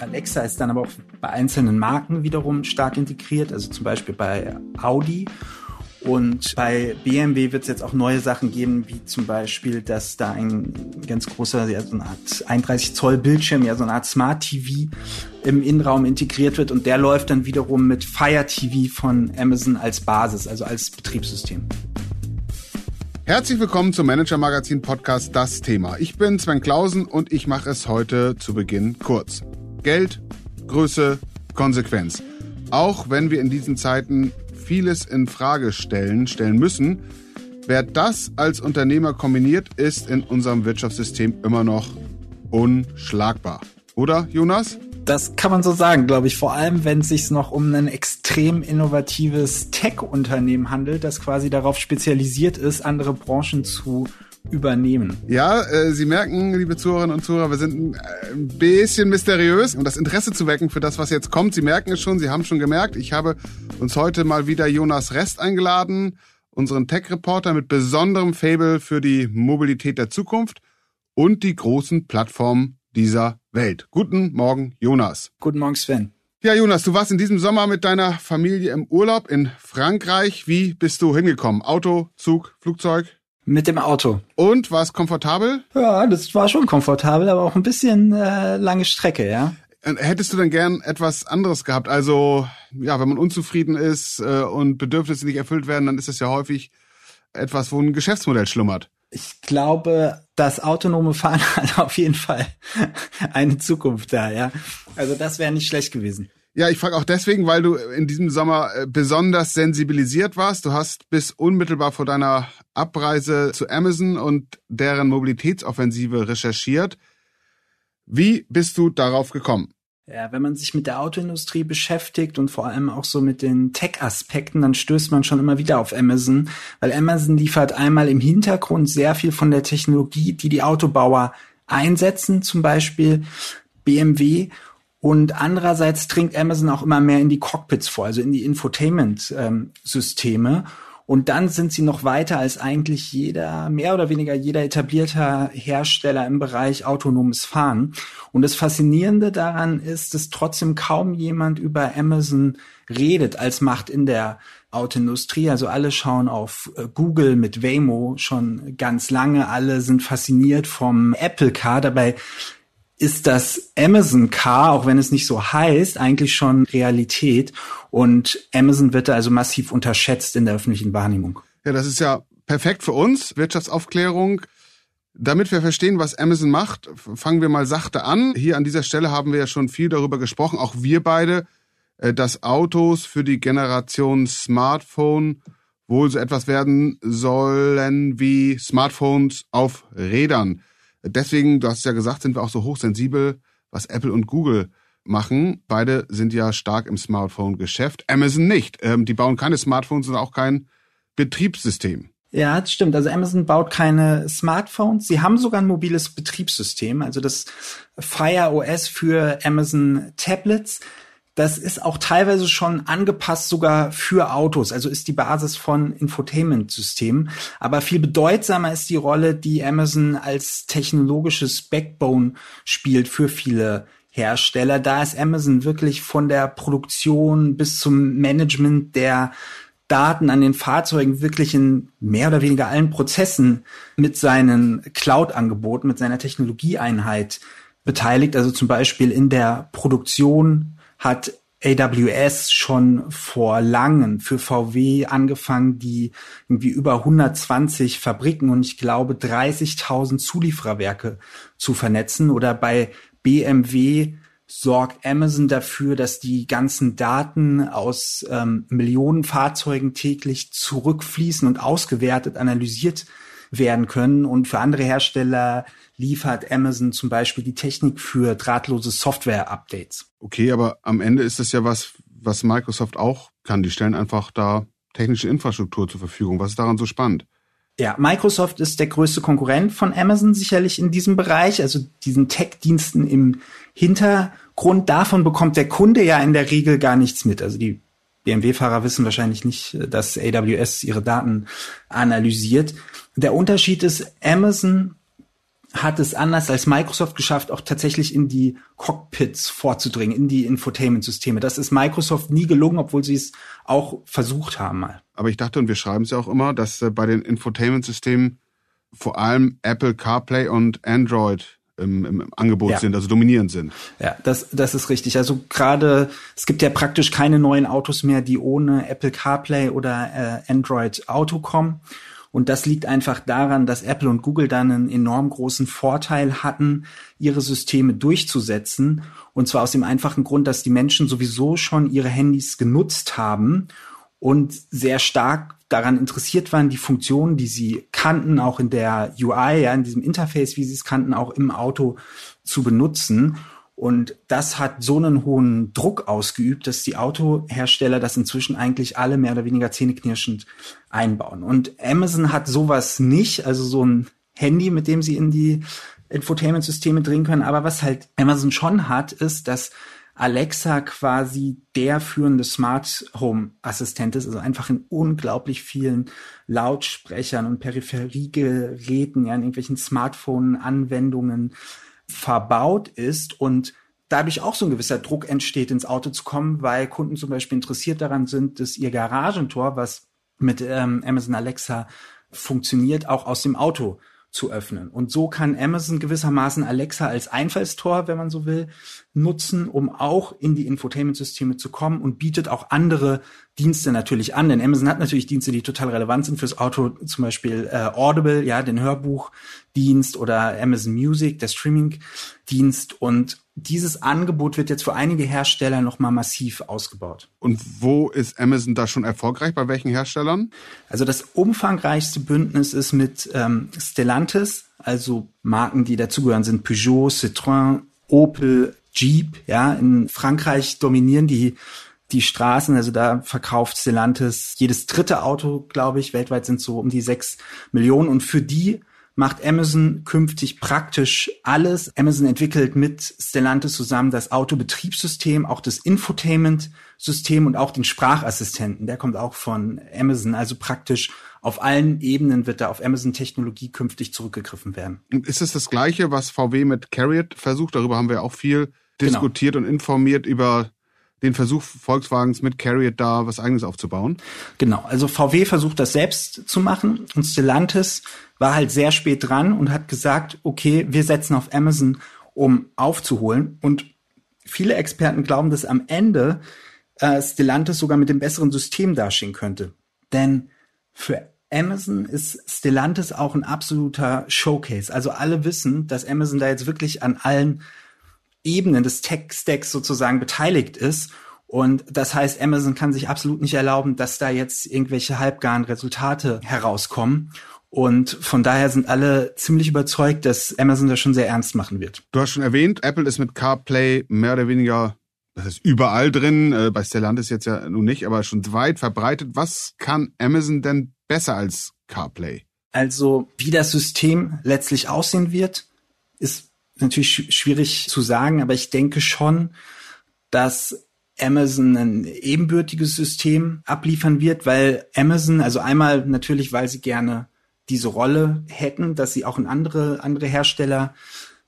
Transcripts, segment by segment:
Alexa ist dann aber auch bei einzelnen Marken wiederum stark integriert, also zum Beispiel bei Audi. Und bei BMW wird es jetzt auch neue Sachen geben, wie zum Beispiel, dass da ein ganz großer, ja, so eine Art 31 Zoll Bildschirm, ja, so eine Art Smart TV im Innenraum integriert wird und der läuft dann wiederum mit Fire TV von Amazon als Basis, also als Betriebssystem. Herzlich willkommen zum Manager Magazin Podcast Das Thema. Ich bin Sven Klausen und ich mache es heute zu Beginn kurz. Geld, Größe, Konsequenz. Auch wenn wir in diesen Zeiten vieles in Frage stellen, stellen müssen, wer das als Unternehmer kombiniert, ist in unserem Wirtschaftssystem immer noch unschlagbar. Oder, Jonas? Das kann man so sagen, glaube ich. Vor allem, wenn es sich noch um ein extrem innovatives Tech-Unternehmen handelt, das quasi darauf spezialisiert ist, andere Branchen zu übernehmen. Ja, äh, Sie merken, liebe Zuhörerinnen und Zuhörer, wir sind ein bisschen mysteriös, um das Interesse zu wecken für das, was jetzt kommt. Sie merken es schon, Sie haben schon gemerkt, ich habe uns heute mal wieder Jonas Rest eingeladen, unseren Tech-Reporter mit besonderem Fable für die Mobilität der Zukunft und die großen Plattformen dieser Welt. Guten Morgen, Jonas. Guten Morgen, Sven. Ja, Jonas, du warst in diesem Sommer mit deiner Familie im Urlaub in Frankreich. Wie bist du hingekommen? Auto, Zug, Flugzeug? Mit dem Auto. Und war es komfortabel? Ja, das war schon komfortabel, aber auch ein bisschen äh, lange Strecke, ja. Hättest du denn gern etwas anderes gehabt? Also, ja, wenn man unzufrieden ist äh, und Bedürfnisse nicht erfüllt werden, dann ist das ja häufig etwas, wo ein Geschäftsmodell schlummert. Ich glaube, das autonome Fahren hat auf jeden Fall eine Zukunft da, ja. Also das wäre nicht schlecht gewesen. Ja, ich frage auch deswegen, weil du in diesem Sommer äh, besonders sensibilisiert warst. Du hast bis unmittelbar vor deiner Abreise zu Amazon und deren Mobilitätsoffensive recherchiert. Wie bist du darauf gekommen? Ja, wenn man sich mit der Autoindustrie beschäftigt und vor allem auch so mit den Tech-Aspekten, dann stößt man schon immer wieder auf Amazon, weil Amazon liefert einmal im Hintergrund sehr viel von der Technologie, die die Autobauer einsetzen, zum Beispiel BMW und andererseits dringt Amazon auch immer mehr in die Cockpits vor, also in die Infotainment-Systeme. Ähm, und dann sind sie noch weiter als eigentlich jeder, mehr oder weniger jeder etablierter Hersteller im Bereich autonomes Fahren. Und das Faszinierende daran ist, dass trotzdem kaum jemand über Amazon redet als Macht in der Autoindustrie. Also alle schauen auf äh, Google mit Waymo schon ganz lange. Alle sind fasziniert vom Apple Car. Dabei ist das Amazon Car, auch wenn es nicht so heißt, eigentlich schon Realität. Und Amazon wird da also massiv unterschätzt in der öffentlichen Wahrnehmung. Ja, das ist ja perfekt für uns, Wirtschaftsaufklärung. Damit wir verstehen, was Amazon macht, fangen wir mal sachte an. Hier an dieser Stelle haben wir ja schon viel darüber gesprochen, auch wir beide, äh, dass Autos für die Generation Smartphone wohl so etwas werden sollen wie Smartphones auf Rädern. Deswegen, du hast ja gesagt, sind wir auch so hochsensibel, was Apple und Google machen. Beide sind ja stark im Smartphone-Geschäft. Amazon nicht. Ähm, die bauen keine Smartphones und auch kein Betriebssystem. Ja, das stimmt. Also Amazon baut keine Smartphones. Sie haben sogar ein mobiles Betriebssystem, also das Fire OS für Amazon Tablets. Das ist auch teilweise schon angepasst sogar für Autos, also ist die Basis von Infotainment-Systemen. Aber viel bedeutsamer ist die Rolle, die Amazon als technologisches Backbone spielt für viele Hersteller. Da ist Amazon wirklich von der Produktion bis zum Management der Daten an den Fahrzeugen wirklich in mehr oder weniger allen Prozessen mit seinen Cloud-Angeboten, mit seiner Technologieeinheit beteiligt. Also zum Beispiel in der Produktion hat AWS schon vor langem für VW angefangen, die irgendwie über 120 Fabriken und ich glaube 30.000 Zuliefererwerke zu vernetzen. Oder bei BMW sorgt Amazon dafür, dass die ganzen Daten aus ähm, Millionen Fahrzeugen täglich zurückfließen und ausgewertet, analysiert werden können. Und für andere Hersteller liefert Amazon zum Beispiel die Technik für drahtlose Software-Updates. Okay, aber am Ende ist das ja was, was Microsoft auch kann. Die stellen einfach da technische Infrastruktur zur Verfügung. Was ist daran so spannend? Ja, Microsoft ist der größte Konkurrent von Amazon sicherlich in diesem Bereich, also diesen Tech-Diensten im Hintergrund. Davon bekommt der Kunde ja in der Regel gar nichts mit. Also die BMW-Fahrer wissen wahrscheinlich nicht, dass AWS ihre Daten analysiert. Der Unterschied ist, Amazon hat es anders als Microsoft geschafft, auch tatsächlich in die Cockpits vorzudringen, in die Infotainment-Systeme. Das ist Microsoft nie gelungen, obwohl sie es auch versucht haben mal. Aber ich dachte, und wir schreiben es ja auch immer, dass äh, bei den Infotainment-Systemen vor allem Apple CarPlay und Android im, im Angebot ja. sind, also dominierend sind. Ja, das, das ist richtig. Also gerade, es gibt ja praktisch keine neuen Autos mehr, die ohne Apple CarPlay oder äh, Android Auto kommen. Und das liegt einfach daran, dass Apple und Google dann einen enorm großen Vorteil hatten, ihre Systeme durchzusetzen. Und zwar aus dem einfachen Grund, dass die Menschen sowieso schon ihre Handys genutzt haben und sehr stark daran interessiert waren, die Funktionen, die sie kannten, auch in der UI, ja, in diesem Interface, wie sie es kannten, auch im Auto zu benutzen. Und das hat so einen hohen Druck ausgeübt, dass die Autohersteller das inzwischen eigentlich alle mehr oder weniger zähneknirschend einbauen. Und Amazon hat sowas nicht, also so ein Handy, mit dem sie in die Infotainment-Systeme drehen können. Aber was halt Amazon schon hat, ist, dass Alexa quasi der führende Smart Home Assistent ist, also einfach in unglaublich vielen Lautsprechern und Peripheriegeräten, ja, in irgendwelchen Smartphone-Anwendungen verbaut ist und dadurch auch so ein gewisser Druck entsteht, ins Auto zu kommen, weil Kunden zum Beispiel interessiert daran sind, dass ihr Garagentor, was mit ähm, Amazon Alexa funktioniert, auch aus dem Auto zu öffnen. Und so kann Amazon gewissermaßen Alexa als Einfallstor, wenn man so will, nutzen, um auch in die Infotainment-Systeme zu kommen und bietet auch andere Dienste natürlich an. Denn Amazon hat natürlich Dienste, die total relevant sind fürs Auto, zum Beispiel äh, Audible, ja, den Hörbuchdienst oder Amazon Music, der Streaming-Dienst. Und dieses Angebot wird jetzt für einige Hersteller nochmal massiv ausgebaut. Und wo ist Amazon da schon erfolgreich? Bei welchen Herstellern? Also das umfangreichste Bündnis ist mit ähm, Stellantis, also Marken, die dazugehören, sind Peugeot, Citroën, Opel, Jeep. Ja, in Frankreich dominieren die die Straßen, also da verkauft Stellantis jedes dritte Auto, glaube ich. Weltweit sind so um die sechs Millionen. Und für die macht Amazon künftig praktisch alles. Amazon entwickelt mit Stellantis zusammen das Autobetriebssystem, auch das Infotainment-System und auch den Sprachassistenten. Der kommt auch von Amazon. Also praktisch auf allen Ebenen wird da auf Amazon-Technologie künftig zurückgegriffen werden. Ist es das Gleiche, was VW mit Carriot versucht? Darüber haben wir auch viel. Diskutiert genau. und informiert über den Versuch Volkswagens mit Carriot da was eigenes aufzubauen? Genau, also VW versucht das selbst zu machen und Stellantis war halt sehr spät dran und hat gesagt, okay, wir setzen auf Amazon, um aufzuholen. Und viele Experten glauben, dass am Ende äh, Stellantis sogar mit dem besseren System dastehen könnte. Denn für Amazon ist Stellantis auch ein absoluter Showcase. Also alle wissen, dass Amazon da jetzt wirklich an allen Ebenen des Tech-Stacks sozusagen beteiligt ist. Und das heißt, Amazon kann sich absolut nicht erlauben, dass da jetzt irgendwelche halbgaren Resultate herauskommen. Und von daher sind alle ziemlich überzeugt, dass Amazon das schon sehr ernst machen wird. Du hast schon erwähnt, Apple ist mit CarPlay mehr oder weniger, das ist überall drin, äh, bei Stellantis jetzt ja nun nicht, aber schon weit verbreitet. Was kann Amazon denn besser als CarPlay? Also, wie das System letztlich aussehen wird, ist natürlich schwierig zu sagen, aber ich denke schon, dass Amazon ein ebenbürtiges System abliefern wird, weil Amazon, also einmal natürlich, weil sie gerne diese Rolle hätten, dass sie auch in andere, andere Hersteller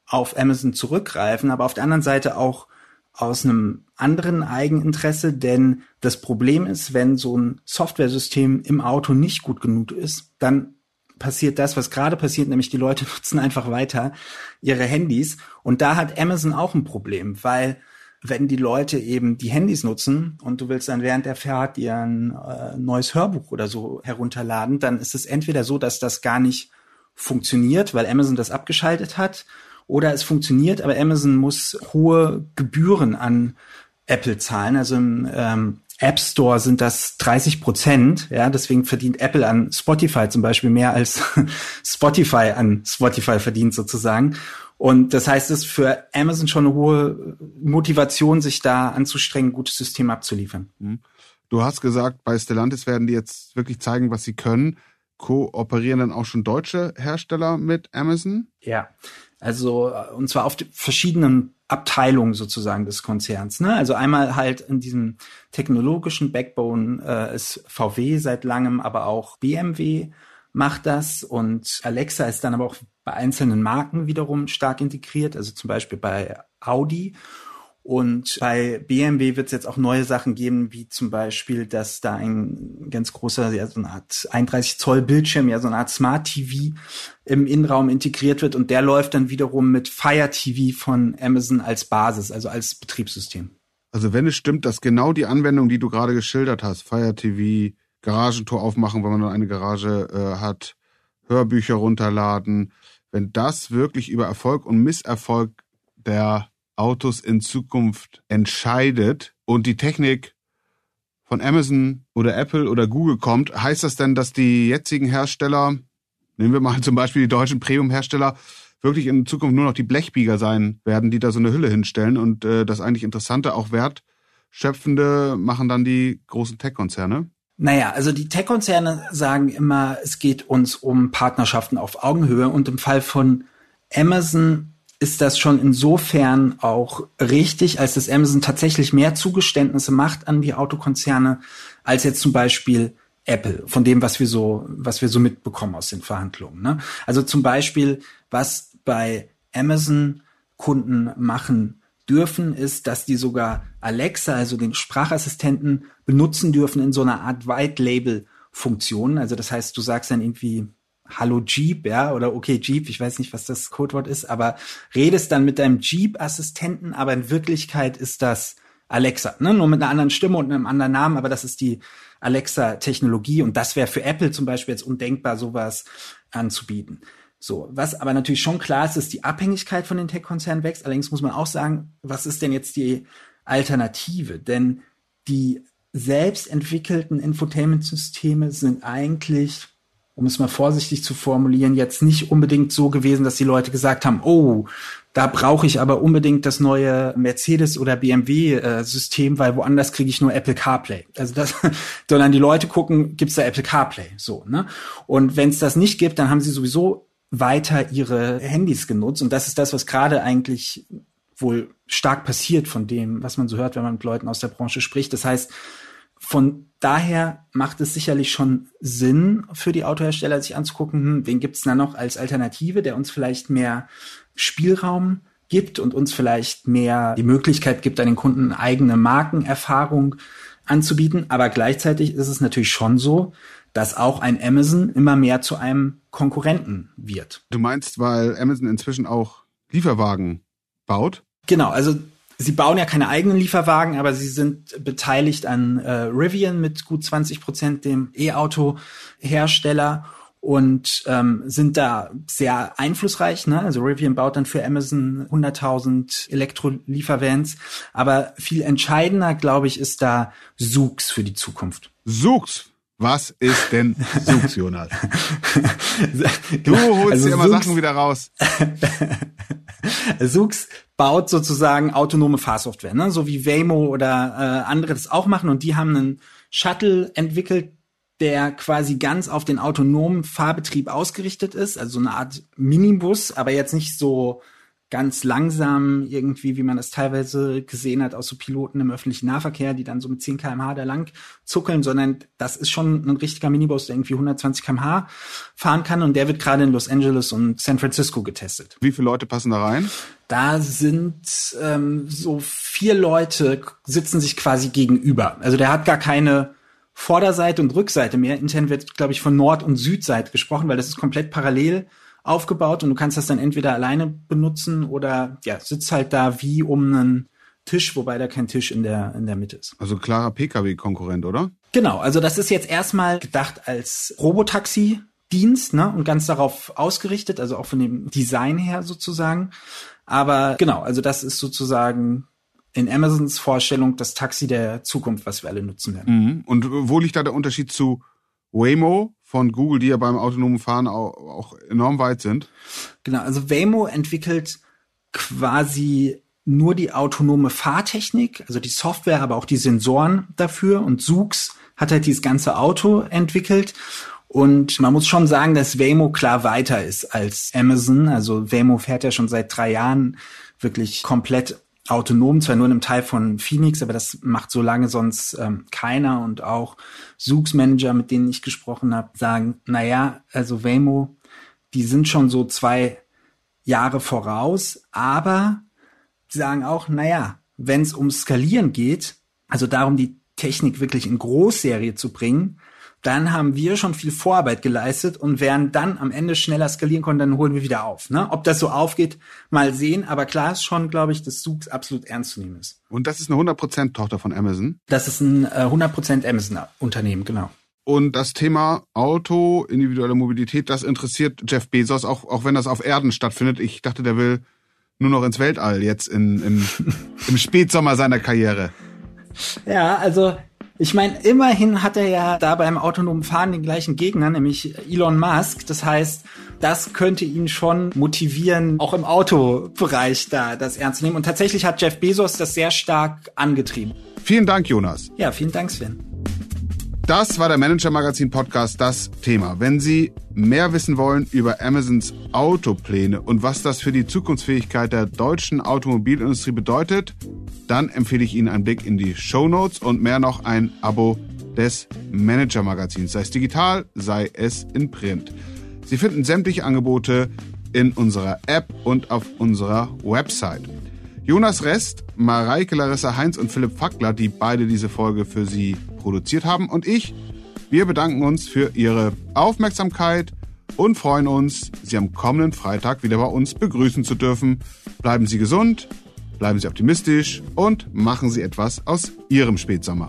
auf Amazon zurückgreifen, aber auf der anderen Seite auch aus einem anderen Eigeninteresse, denn das Problem ist, wenn so ein Softwaresystem im Auto nicht gut genug ist, dann passiert das, was gerade passiert, nämlich die Leute nutzen einfach weiter ihre Handys. Und da hat Amazon auch ein Problem, weil wenn die Leute eben die Handys nutzen und du willst dann während der Fahrt dir ein äh, neues Hörbuch oder so herunterladen, dann ist es entweder so, dass das gar nicht funktioniert, weil Amazon das abgeschaltet hat, oder es funktioniert, aber Amazon muss hohe Gebühren an Apple zahlen. Also ähm, App Store sind das 30 Prozent. Ja, deswegen verdient Apple an Spotify zum Beispiel mehr als Spotify an Spotify verdient sozusagen. Und das heißt, es ist für Amazon schon eine hohe Motivation, sich da anzustrengen, ein gutes System abzuliefern. Mhm. Du hast gesagt, bei Stellantis werden die jetzt wirklich zeigen, was sie können. Kooperieren dann auch schon deutsche Hersteller mit Amazon? Ja, also und zwar auf verschiedenen Abteilungen sozusagen des Konzerns. Ne? Also einmal halt in diesem technologischen Backbone äh, ist VW seit langem, aber auch BMW macht das und Alexa ist dann aber auch bei einzelnen Marken wiederum stark integriert, also zum Beispiel bei Audi. Und bei BMW wird es jetzt auch neue Sachen geben, wie zum Beispiel, dass da ein ganz großer, ja, so eine Art 31 Zoll Bildschirm, ja, so eine Art Smart TV im Innenraum integriert wird und der läuft dann wiederum mit Fire TV von Amazon als Basis, also als Betriebssystem. Also wenn es stimmt, dass genau die Anwendung, die du gerade geschildert hast, Fire TV, Garagentor aufmachen, wenn man dann eine Garage äh, hat, Hörbücher runterladen, wenn das wirklich über Erfolg und Misserfolg der Autos in Zukunft entscheidet und die Technik von Amazon oder Apple oder Google kommt, heißt das denn, dass die jetzigen Hersteller, nehmen wir mal zum Beispiel die deutschen Premium-Hersteller, wirklich in Zukunft nur noch die Blechbieger sein werden, die da so eine Hülle hinstellen und äh, das eigentlich Interessante, auch wertschöpfende machen dann die großen Tech-Konzerne? Naja, also die Tech-Konzerne sagen immer, es geht uns um Partnerschaften auf Augenhöhe und im Fall von Amazon ist das schon insofern auch richtig, als dass Amazon tatsächlich mehr Zugeständnisse macht an die Autokonzerne als jetzt zum Beispiel Apple, von dem, was wir so, was wir so mitbekommen aus den Verhandlungen. Ne? Also zum Beispiel, was bei Amazon Kunden machen dürfen, ist, dass die sogar Alexa, also den Sprachassistenten, benutzen dürfen in so einer Art White Label Funktion. Also das heißt, du sagst dann irgendwie, Hallo Jeep, ja, oder okay Jeep, ich weiß nicht, was das Codewort ist, aber redest dann mit deinem Jeep-Assistenten, aber in Wirklichkeit ist das Alexa, ne? nur mit einer anderen Stimme und einem anderen Namen, aber das ist die Alexa-Technologie und das wäre für Apple zum Beispiel jetzt undenkbar, sowas anzubieten. So, was aber natürlich schon klar ist, ist die Abhängigkeit von den Tech-Konzernen wächst. Allerdings muss man auch sagen, was ist denn jetzt die Alternative? Denn die selbst entwickelten Infotainment-Systeme sind eigentlich um es mal vorsichtig zu formulieren, jetzt nicht unbedingt so gewesen, dass die Leute gesagt haben, oh, da brauche ich aber unbedingt das neue Mercedes oder BMW äh, System, weil woanders kriege ich nur Apple CarPlay. Also das, sondern die Leute gucken, gibt's da Apple CarPlay, so ne? Und wenn es das nicht gibt, dann haben sie sowieso weiter ihre Handys genutzt und das ist das, was gerade eigentlich wohl stark passiert von dem, was man so hört, wenn man mit Leuten aus der Branche spricht. Das heißt, von daher macht es sicherlich schon Sinn für die Autohersteller, sich anzugucken, hm, wen gibt's da noch als Alternative, der uns vielleicht mehr Spielraum gibt und uns vielleicht mehr die Möglichkeit gibt, an den Kunden eigene Markenerfahrung anzubieten. Aber gleichzeitig ist es natürlich schon so, dass auch ein Amazon immer mehr zu einem Konkurrenten wird. Du meinst, weil Amazon inzwischen auch Lieferwagen baut? Genau, also Sie bauen ja keine eigenen Lieferwagen, aber sie sind beteiligt an äh, Rivian mit gut 20 Prozent, dem E-Auto-Hersteller und ähm, sind da sehr einflussreich. Ne? Also Rivian baut dann für Amazon 100.000 Elektro-Liefervans. Aber viel entscheidender, glaube ich, ist da Sux für die Zukunft. Sux? Was ist denn Sux, Jonas? du holst also dir immer Sachen wieder raus. Sux baut sozusagen autonome Fahrsoftware, ne? so wie Waymo oder äh, andere das auch machen. Und die haben einen Shuttle entwickelt, der quasi ganz auf den autonomen Fahrbetrieb ausgerichtet ist, also eine Art Minibus, aber jetzt nicht so ganz langsam irgendwie, wie man das teilweise gesehen hat aus so Piloten im öffentlichen Nahverkehr, die dann so mit 10 kmh da lang zuckeln, sondern das ist schon ein richtiger Minibus, der irgendwie 120 kmh fahren kann und der wird gerade in Los Angeles und San Francisco getestet. Wie viele Leute passen da rein? Da sind ähm, so vier Leute sitzen sich quasi gegenüber. Also der hat gar keine Vorderseite und Rückseite mehr. Intern wird, glaube ich, von Nord- und Südseite gesprochen, weil das ist komplett parallel aufgebaut und du kannst das dann entweder alleine benutzen oder ja, sitzt halt da wie um einen Tisch, wobei da kein Tisch in der, in der Mitte ist. Also klarer Pkw-Konkurrent, oder? Genau, also das ist jetzt erstmal gedacht als Robotaxi-Dienst, ne, und ganz darauf ausgerichtet, also auch von dem Design her sozusagen. Aber genau, also das ist sozusagen in Amazons Vorstellung das Taxi der Zukunft, was wir alle nutzen werden. Mhm. Und wo liegt da der Unterschied zu Waymo, von Google, die ja beim autonomen Fahren auch, auch enorm weit sind. Genau, also Waymo entwickelt quasi nur die autonome Fahrtechnik, also die Software, aber auch die Sensoren dafür. Und Zoox hat halt dieses ganze Auto entwickelt. Und man muss schon sagen, dass Waymo klar weiter ist als Amazon. Also Waymo fährt ja schon seit drei Jahren wirklich komplett autonom, zwar nur in einem Teil von Phoenix, aber das macht so lange sonst ähm, keiner. Und auch Zoox-Manager, mit denen ich gesprochen habe, sagen, naja, also Waymo, die sind schon so zwei Jahre voraus, aber sie sagen auch, naja, wenn es um Skalieren geht, also darum, die Technik wirklich in Großserie zu bringen, dann haben wir schon viel Vorarbeit geleistet und werden dann am Ende schneller skalieren können, dann holen wir wieder auf. Ne? Ob das so aufgeht, mal sehen. Aber klar ist schon, glaube ich, dass Zug absolut ernst zu nehmen ist. Und das ist eine 100% Tochter von Amazon? Das ist ein äh, 100% Amazon-Unternehmen, genau. Und das Thema Auto, individuelle Mobilität, das interessiert Jeff Bezos, auch, auch wenn das auf Erden stattfindet. Ich dachte, der will nur noch ins Weltall jetzt in, in, im Spätsommer seiner Karriere. Ja, also ich meine, immerhin hat er ja da beim autonomen Fahren den gleichen Gegner, nämlich Elon Musk. Das heißt, das könnte ihn schon motivieren, auch im Autobereich da das ernst zu nehmen. Und tatsächlich hat Jeff Bezos das sehr stark angetrieben. Vielen Dank, Jonas. Ja, vielen Dank, Sven. Das war der Manager Magazin Podcast, das Thema. Wenn Sie mehr wissen wollen über Amazons Autopläne und was das für die Zukunftsfähigkeit der deutschen Automobilindustrie bedeutet, dann empfehle ich Ihnen einen Blick in die Show Notes und mehr noch ein Abo des Manager Magazins, sei es digital, sei es in Print. Sie finden sämtliche Angebote in unserer App und auf unserer Website. Jonas Rest, Mareike Larissa Heinz und Philipp Fackler, die beide diese Folge für Sie produziert haben und ich, wir bedanken uns für Ihre Aufmerksamkeit und freuen uns, Sie am kommenden Freitag wieder bei uns begrüßen zu dürfen. Bleiben Sie gesund, bleiben Sie optimistisch und machen Sie etwas aus Ihrem Spätsommer.